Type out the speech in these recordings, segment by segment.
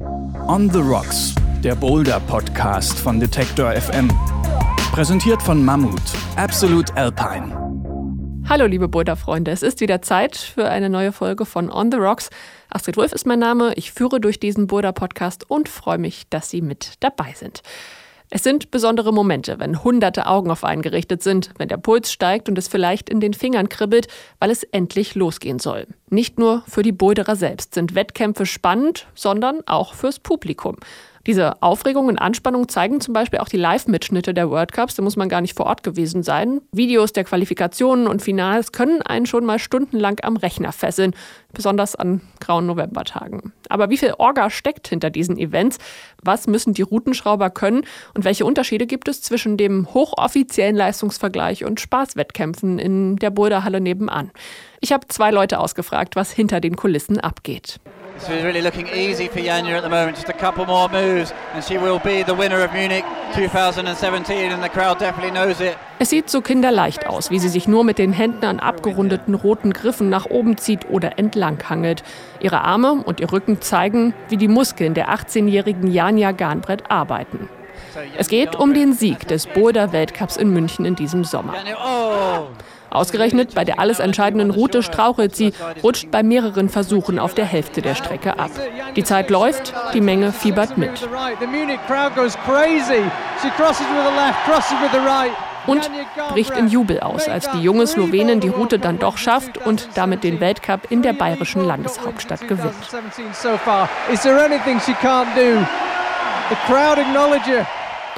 On the Rocks, der Boulder-Podcast von Detector FM. Präsentiert von Mammut, Absolute Alpine. Hallo liebe Boulder-Freunde, es ist wieder Zeit für eine neue Folge von On the Rocks. Astrid Wolf ist mein Name, ich führe durch diesen Boulder-Podcast und freue mich, dass Sie mit dabei sind. Es sind besondere Momente, wenn hunderte Augen auf einen gerichtet sind, wenn der Puls steigt und es vielleicht in den Fingern kribbelt, weil es endlich losgehen soll. Nicht nur für die Boulderer selbst sind Wettkämpfe spannend, sondern auch fürs Publikum. Diese Aufregung und Anspannung zeigen zum Beispiel auch die Live-Mitschnitte der World Cups. Da muss man gar nicht vor Ort gewesen sein. Videos der Qualifikationen und Finals können einen schon mal stundenlang am Rechner fesseln, besonders an grauen Novembertagen. Aber wie viel Orga steckt hinter diesen Events? Was müssen die Routenschrauber können? Und welche Unterschiede gibt es zwischen dem hochoffiziellen Leistungsvergleich und Spaßwettkämpfen in der Boulderhalle nebenan? Ich habe zwei Leute ausgefragt, was hinter den Kulissen abgeht. This is really looking easy for Janja at the moment. Just a couple more moves and she will be the winner of Munich 2017 and the crowd definitely knows it. Es sieht so kinderleicht aus, wie sie sich nur mit den Händen an abgerundeten roten Griffen nach oben zieht oder entlang hangelt. Ihre Arme und ihr Rücken zeigen, wie die Muskeln der 18-jährigen Janja Garnbrett arbeiten. Es geht um den Sieg des Boulder-Weltcups in München in diesem Sommer. Oh. Ausgerechnet bei der alles entscheidenden Route strauchelt sie, rutscht bei mehreren Versuchen auf der Hälfte der Strecke ab. Die Zeit läuft, die Menge fiebert mit. Und bricht in Jubel aus, als die junge Slowenin die Route dann doch schafft und damit den Weltcup in der bayerischen Landeshauptstadt gewinnt. The crowd acknowledge you.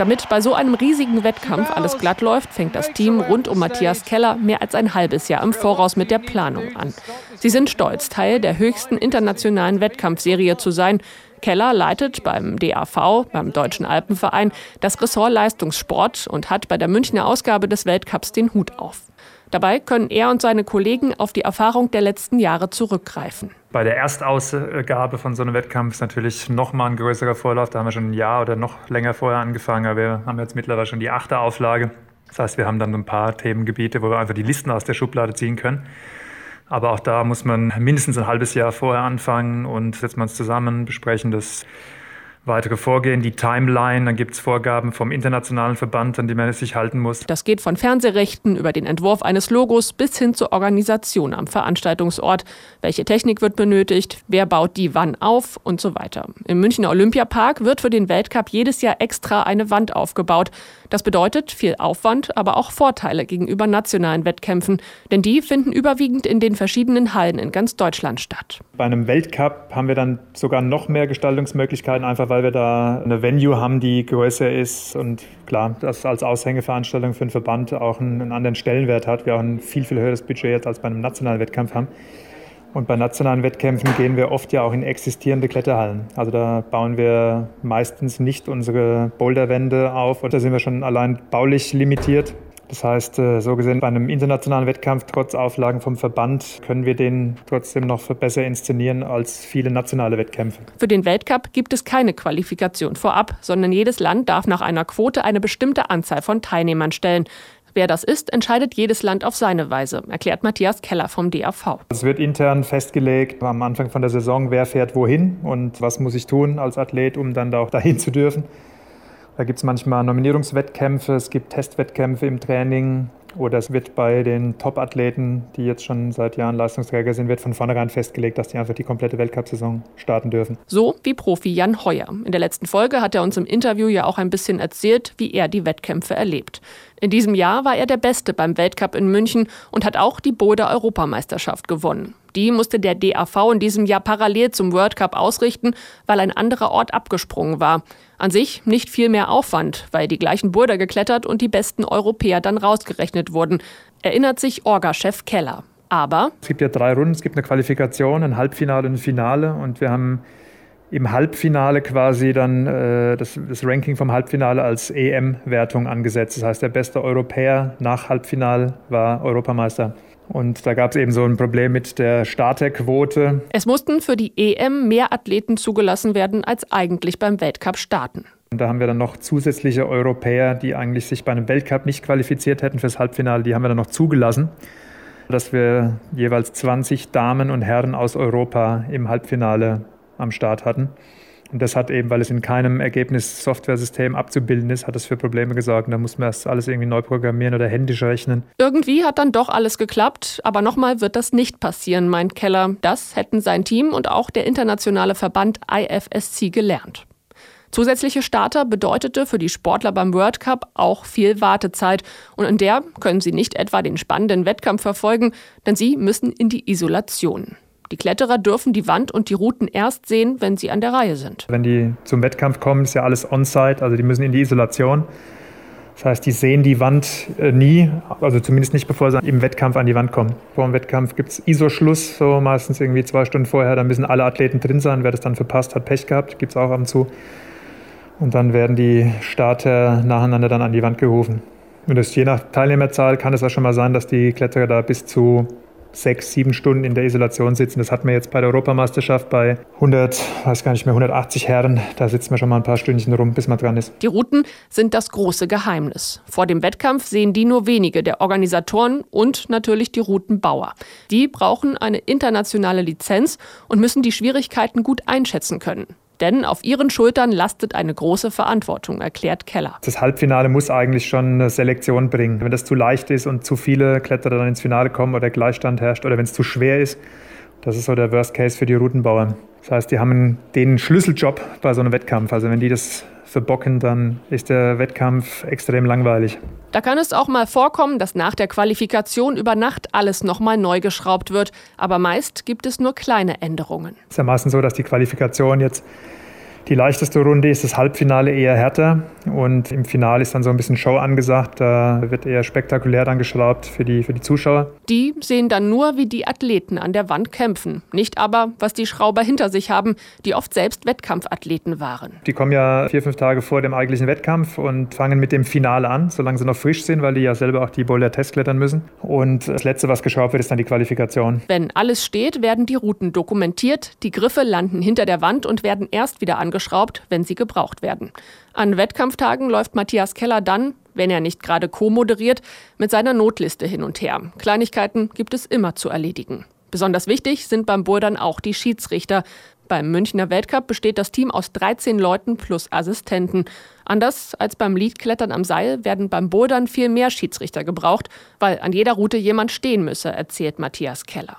Damit bei so einem riesigen Wettkampf alles glatt läuft, fängt das Team rund um Matthias Keller mehr als ein halbes Jahr im Voraus mit der Planung an. Sie sind stolz, Teil der höchsten internationalen Wettkampfserie zu sein. Keller leitet beim DAV, beim Deutschen Alpenverein, das Ressort Leistungssport und hat bei der Münchner Ausgabe des Weltcups den Hut auf. Dabei können er und seine Kollegen auf die Erfahrung der letzten Jahre zurückgreifen. Bei der Erstausgabe von so einem Wettkampf ist natürlich noch mal ein größerer Vorlauf. Da haben wir schon ein Jahr oder noch länger vorher angefangen. Aber wir haben jetzt mittlerweile schon die achte Auflage. Das heißt, wir haben dann ein paar Themengebiete, wo wir einfach die Listen aus der Schublade ziehen können. Aber auch da muss man mindestens ein halbes Jahr vorher anfangen und setzt man es zusammen, besprechen das weitere Vorgehen, die Timeline, dann gibt es Vorgaben vom internationalen Verband, an die man sich halten muss. Das geht von Fernsehrechten über den Entwurf eines Logos bis hin zur Organisation am Veranstaltungsort. Welche Technik wird benötigt, wer baut die wann auf und so weiter. Im Münchner Olympiapark wird für den Weltcup jedes Jahr extra eine Wand aufgebaut. Das bedeutet viel Aufwand, aber auch Vorteile gegenüber nationalen Wettkämpfen, denn die finden überwiegend in den verschiedenen Hallen in ganz Deutschland statt. Bei einem Weltcup haben wir dann sogar noch mehr Gestaltungsmöglichkeiten, einfach weil wir da eine Venue haben, die größer ist und klar, das als Aushängeveranstaltung für einen Verband auch einen, anderen Stellenwert hat. Wir auch ein viel, viel höheres Budget jetzt als bei einem nationalen Wettkampf haben. Und bei nationalen Wettkämpfen gehen wir oft ja auch in existierende Kletterhallen. Also da bauen wir meistens nicht unsere Boulderwände auf oder sind wir schon allein baulich limitiert. Das heißt, äh, so gesehen, bei einem internationalen Wettkampf, trotz Auflagen vom Verband, können wir den trotzdem noch besser inszenieren als viele nationale Wettkämpfe. Für den Weltcup gibt es keine Qualifikation vorab, sondern jedes Land darf nach einer Quote eine bestimmte Anzahl von Teilnehmern stellen. Wer das ist, entscheidet jedes Land auf seine Weise, erklärt Matthias Keller vom DAV. Es wird intern festgelegt am Anfang von der Saison, wer fährt wohin und was muss ich tun als Athlet, um dann da auch dahin zu dürfen. Da gibt es manchmal Nominierungswettkämpfe, es gibt Testwettkämpfe im Training, oder es wird bei den Top-Athleten, die jetzt schon seit Jahren Leistungsträger sind, wird von vornherein festgelegt, dass die einfach die komplette Weltcup-Saison starten dürfen. So wie Profi Jan Heuer. In der letzten Folge hat er uns im Interview ja auch ein bisschen erzählt, wie er die Wettkämpfe erlebt. In diesem Jahr war er der Beste beim Weltcup in München und hat auch die Boulder Europameisterschaft gewonnen. Die musste der DAV in diesem Jahr parallel zum World Cup ausrichten, weil ein anderer Ort abgesprungen war. An sich nicht viel mehr Aufwand, weil die gleichen Boulder geklettert und die besten Europäer dann rausgerechnet wurden, erinnert sich Orga-Chef Keller. Aber es gibt ja drei Runden, es gibt eine Qualifikation, ein Halbfinale und ein Finale und wir haben im Halbfinale quasi dann äh, das, das, Ranking vom Halbfinale als EM-Wertung angesetzt. Das heißt, der beste Europäer nach Halbfinale war Europameister. Und da gab es eben so ein Problem mit der Starterquote. Es mussten für die EM mehr Athleten zugelassen werden, als eigentlich beim Weltcup starten. Und da haben wir dann noch zusätzliche Europäer, die eigentlich sich bei einem Weltcup nicht qualifiziert hätten fürs Halbfinale, die haben wir dann noch zugelassen, dass wir jeweils 20 Damen und Herren aus Europa im Halbfinale am Start hatten. Und das hat eben, weil es in keinem Ergebnis-Software-System abzubilden ist, hat das für Probleme gesorgt. Da muss man erst alles irgendwie neu programmieren oder händisch rechnen. Irgendwie hat dann doch alles geklappt, aber nochmal wird das nicht passieren, meint Keller. Das hätten sein Team und auch der internationale Verband IFSC gelernt. Zusätzliche Starter bedeutete für die Sportler beim World Cup auch viel Wartezeit. Und in der können sie nicht etwa den spannenden Wettkampf verfolgen, denn sie müssen in die Isolation. Die Kletterer dürfen die Wand und die Routen erst sehen, wenn sie an der Reihe sind. Wenn die zum Wettkampf kommen, ist ja alles on-site, also die müssen in die Isolation. Das heißt, die sehen die Wand äh, nie, also zumindest nicht, bevor sie im Wettkampf an die Wand kommen. Vor dem Wettkampf gibt es ISO-Schluss, so meistens irgendwie zwei Stunden vorher. Da müssen alle Athleten drin sein. Wer das dann verpasst, hat Pech gehabt, gibt es auch ab und zu. Und dann werden die Starter nacheinander dann an die Wand gerufen. Und das, je nach Teilnehmerzahl kann es auch schon mal sein, dass die Kletterer da bis zu sechs, sieben Stunden in der Isolation sitzen. Das hatten wir jetzt bei der Europameisterschaft bei 100, weiß gar nicht mehr, 180 Herren. Da sitzen wir schon mal ein paar Stündchen rum, bis man dran ist. Die Routen sind das große Geheimnis. Vor dem Wettkampf sehen die nur wenige der Organisatoren und natürlich die Routenbauer. Die brauchen eine internationale Lizenz und müssen die Schwierigkeiten gut einschätzen können. Denn auf ihren Schultern lastet eine große Verantwortung, erklärt Keller. Das Halbfinale muss eigentlich schon eine Selektion bringen. Wenn das zu leicht ist und zu viele Kletterer dann ins Finale kommen oder Gleichstand herrscht oder wenn es zu schwer ist, das ist so der Worst Case für die Routenbauer. Das heißt, die haben den Schlüsseljob bei so einem Wettkampf. Also wenn die das verbocken, dann ist der Wettkampf extrem langweilig. Da kann es auch mal vorkommen, dass nach der Qualifikation über Nacht alles nochmal neu geschraubt wird. Aber meist gibt es nur kleine Änderungen. Es ist ja meistens so, dass die Qualifikation jetzt die leichteste Runde ist das Halbfinale eher härter und im Finale ist dann so ein bisschen Show angesagt. Da wird eher spektakulär dann geschraubt für die, für die Zuschauer. Die sehen dann nur, wie die Athleten an der Wand kämpfen. Nicht aber, was die Schrauber hinter sich haben, die oft selbst Wettkampfathleten waren. Die kommen ja vier, fünf Tage vor dem eigentlichen Wettkampf und fangen mit dem Finale an, solange sie noch frisch sind, weil die ja selber auch die Boulder Test klettern müssen. Und das Letzte, was geschraubt wird, ist dann die Qualifikation. Wenn alles steht, werden die Routen dokumentiert, die Griffe landen hinter der Wand und werden erst wieder angeschaut angeschraubt, wenn sie gebraucht werden. An Wettkampftagen läuft Matthias Keller dann, wenn er nicht gerade co-moderiert, mit seiner Notliste hin und her. Kleinigkeiten gibt es immer zu erledigen. Besonders wichtig sind beim Bouldern auch die Schiedsrichter. Beim Münchner Weltcup besteht das Team aus 13 Leuten plus Assistenten. Anders als beim Leadklettern am Seil werden beim Bouldern viel mehr Schiedsrichter gebraucht, weil an jeder Route jemand stehen müsse, erzählt Matthias Keller.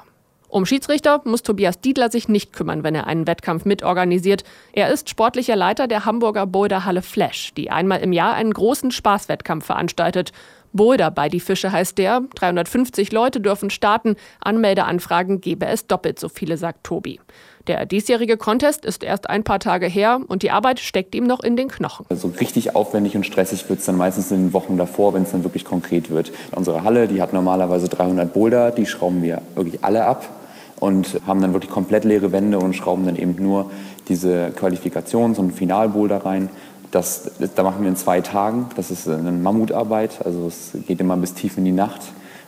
Um Schiedsrichter muss Tobias Diedler sich nicht kümmern, wenn er einen Wettkampf mitorganisiert. Er ist sportlicher Leiter der Hamburger Boulderhalle Flash, die einmal im Jahr einen großen Spaßwettkampf veranstaltet. Boulder bei die Fische heißt der. 350 Leute dürfen starten. Anmeldeanfragen gebe es doppelt so viele, sagt Tobi. Der diesjährige Contest ist erst ein paar Tage her und die Arbeit steckt ihm noch in den Knochen. Also richtig aufwendig und stressig wird es dann meistens in den Wochen davor, wenn es dann wirklich konkret wird. Unsere Halle, die hat normalerweise 300 Boulder, die schrauben wir wirklich alle ab und haben dann wirklich komplett leere Wände und schrauben dann eben nur diese Qualifikations- und Finalboulder rein. Das, da machen wir in zwei Tagen. Das ist eine Mammutarbeit, also es geht immer bis tief in die Nacht.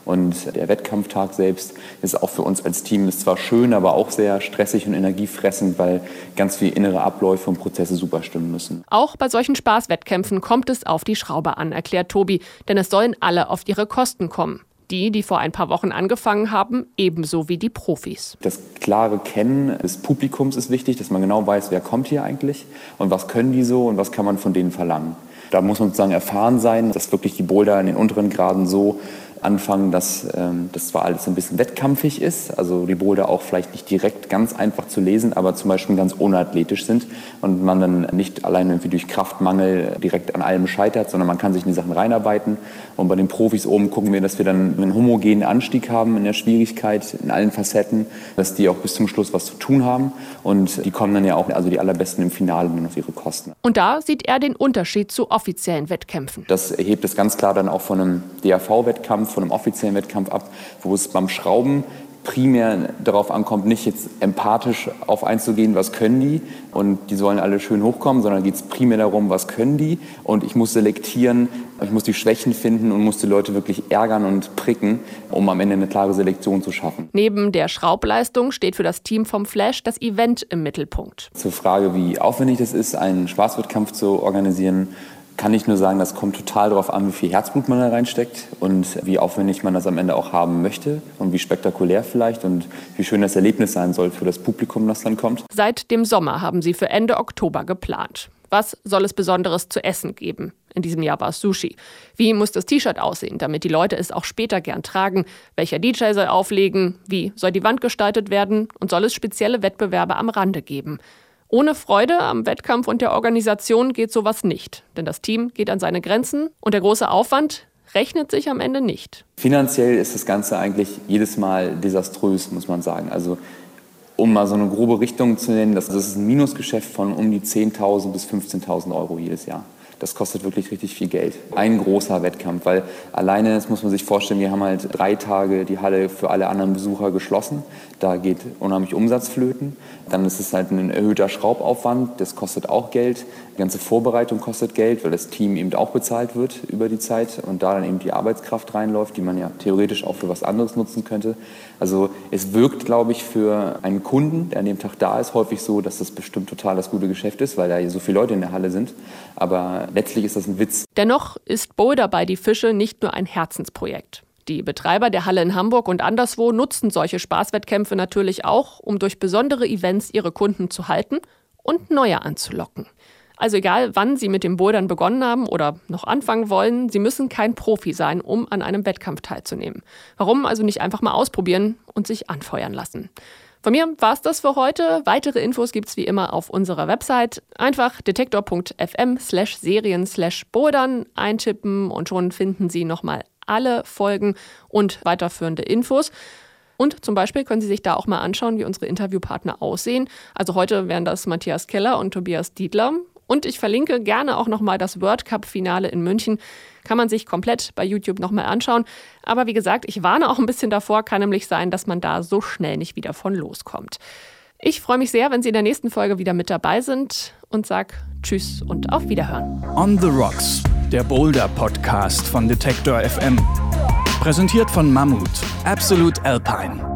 Und der Wettkampftag selbst ist auch für uns als Team ist zwar schön, aber auch sehr stressig und energiefressend, weil ganz viele innere Abläufe und Prozesse super stimmen müssen. Auch bei solchen Spaßwettkämpfen kommt es auf die Schraube an, erklärt Tobi, denn es sollen alle auf ihre Kosten kommen die, die vor ein paar Wochen angefangen haben, ebenso wie die Profis. Das klare Kennen des Publikums ist wichtig, dass man genau weiß, wer kommt hier eigentlich und was können die so und was kann man von denen verlangen. Da muss man sozusagen erfahren sein, dass wirklich die Boulder in den unteren Graden so anfangen, dass ähm, das zwar alles ein bisschen wettkampfig ist, also die Boulder auch vielleicht nicht direkt ganz einfach zu lesen, aber zum Beispiel ganz unathletisch sind und man dann nicht allein irgendwie durch Kraftmangel direkt an allem scheitert, sondern man kann sich in die Sachen reinarbeiten. Und bei den Profis oben gucken wir, dass wir dann einen homogenen Anstieg haben in der Schwierigkeit, in allen Facetten, dass die auch bis zum Schluss was zu tun haben und die kommen dann ja auch, also die allerbesten im Finale dann auf ihre Kosten. Und da sieht er den Unterschied zu offiziellen Wettkämpfen. Das erhebt es ganz klar dann auch von einem DAV-Wettkampf von einem offiziellen Wettkampf ab, wo es beim Schrauben primär darauf ankommt, nicht jetzt empathisch auf einzugehen, was können die und die sollen alle schön hochkommen, sondern geht es primär darum, was können die und ich muss selektieren, ich muss die Schwächen finden und muss die Leute wirklich ärgern und pricken, um am Ende eine klare Selektion zu schaffen. Neben der Schraubleistung steht für das Team vom Flash das Event im Mittelpunkt. Zur Frage, wie aufwendig es ist, einen Spaßwettkampf zu organisieren, kann ich nur sagen, das kommt total darauf an, wie viel Herzblut man da reinsteckt und wie aufwendig man das am Ende auch haben möchte und wie spektakulär vielleicht und wie schön das Erlebnis sein soll für das Publikum, das dann kommt. Seit dem Sommer haben sie für Ende Oktober geplant. Was soll es Besonderes zu essen geben? In diesem Jahr war es Sushi. Wie muss das T-Shirt aussehen, damit die Leute es auch später gern tragen? Welcher DJ soll auflegen? Wie soll die Wand gestaltet werden? Und soll es spezielle Wettbewerbe am Rande geben? Ohne Freude am Wettkampf und der Organisation geht sowas nicht. Denn das Team geht an seine Grenzen und der große Aufwand rechnet sich am Ende nicht. Finanziell ist das Ganze eigentlich jedes Mal desaströs, muss man sagen. Also um mal so eine grobe Richtung zu nennen, das, ist ein Minusgeschäft von um die 10.000 bis 15.000 Euro jedes Jahr. Das kostet wirklich richtig viel Geld. Ein großer Wettkampf, weil alleine, das muss man sich vorstellen, wir haben halt drei Tage die Halle für alle anderen Besucher geschlossen. Da geht unheimlich Umsatz flöten. Dann ist es halt ein erhöhter Schraubaufwand, das kostet auch Geld. Die ganze Vorbereitung kostet Geld, weil das Team eben auch bezahlt wird über die Zeit und da dann eben die Arbeitskraft reinläuft, die man ja theoretisch auch für was anderes nutzen könnte. Also es wirkt, glaube ich, für einen Kunden, der an dem Tag da ist, häufig so, dass das bestimmt total das gute Geschäft ist, weil da so viele Leute in der Halle sind. Aber letztlich ist das ein Witz. Dennoch ist Boulder bei die Fische nicht nur ein Herzensprojekt. Die Betreiber der Halle in Hamburg und anderswo nutzen solche Spaßwettkämpfe natürlich auch, um durch besondere Events ihre Kunden zu halten und neue anzulocken. Also egal, wann Sie mit dem Bouldern begonnen haben oder noch anfangen wollen, Sie müssen kein Profi sein, um an einem Wettkampf teilzunehmen. Warum also nicht einfach mal ausprobieren und sich anfeuern lassen? Von mir war es das für heute. Weitere Infos gibt es wie immer auf unserer Website. Einfach detektor.fm slash serien slash bouldern eintippen und schon finden Sie nochmal alle Folgen und weiterführende Infos. Und zum Beispiel können Sie sich da auch mal anschauen, wie unsere Interviewpartner aussehen. Also heute wären das Matthias Keller und Tobias Dietler. Und ich verlinke gerne auch nochmal das World Cup-Finale in München. Kann man sich komplett bei YouTube nochmal anschauen. Aber wie gesagt, ich warne auch ein bisschen davor, kann nämlich sein, dass man da so schnell nicht wieder von loskommt. Ich freue mich sehr, wenn Sie in der nächsten Folge wieder mit dabei sind und sage Tschüss und auf Wiederhören. On the Rocks, der Boulder-Podcast von Detektor FM. Präsentiert von Mammut, Absolute Alpine.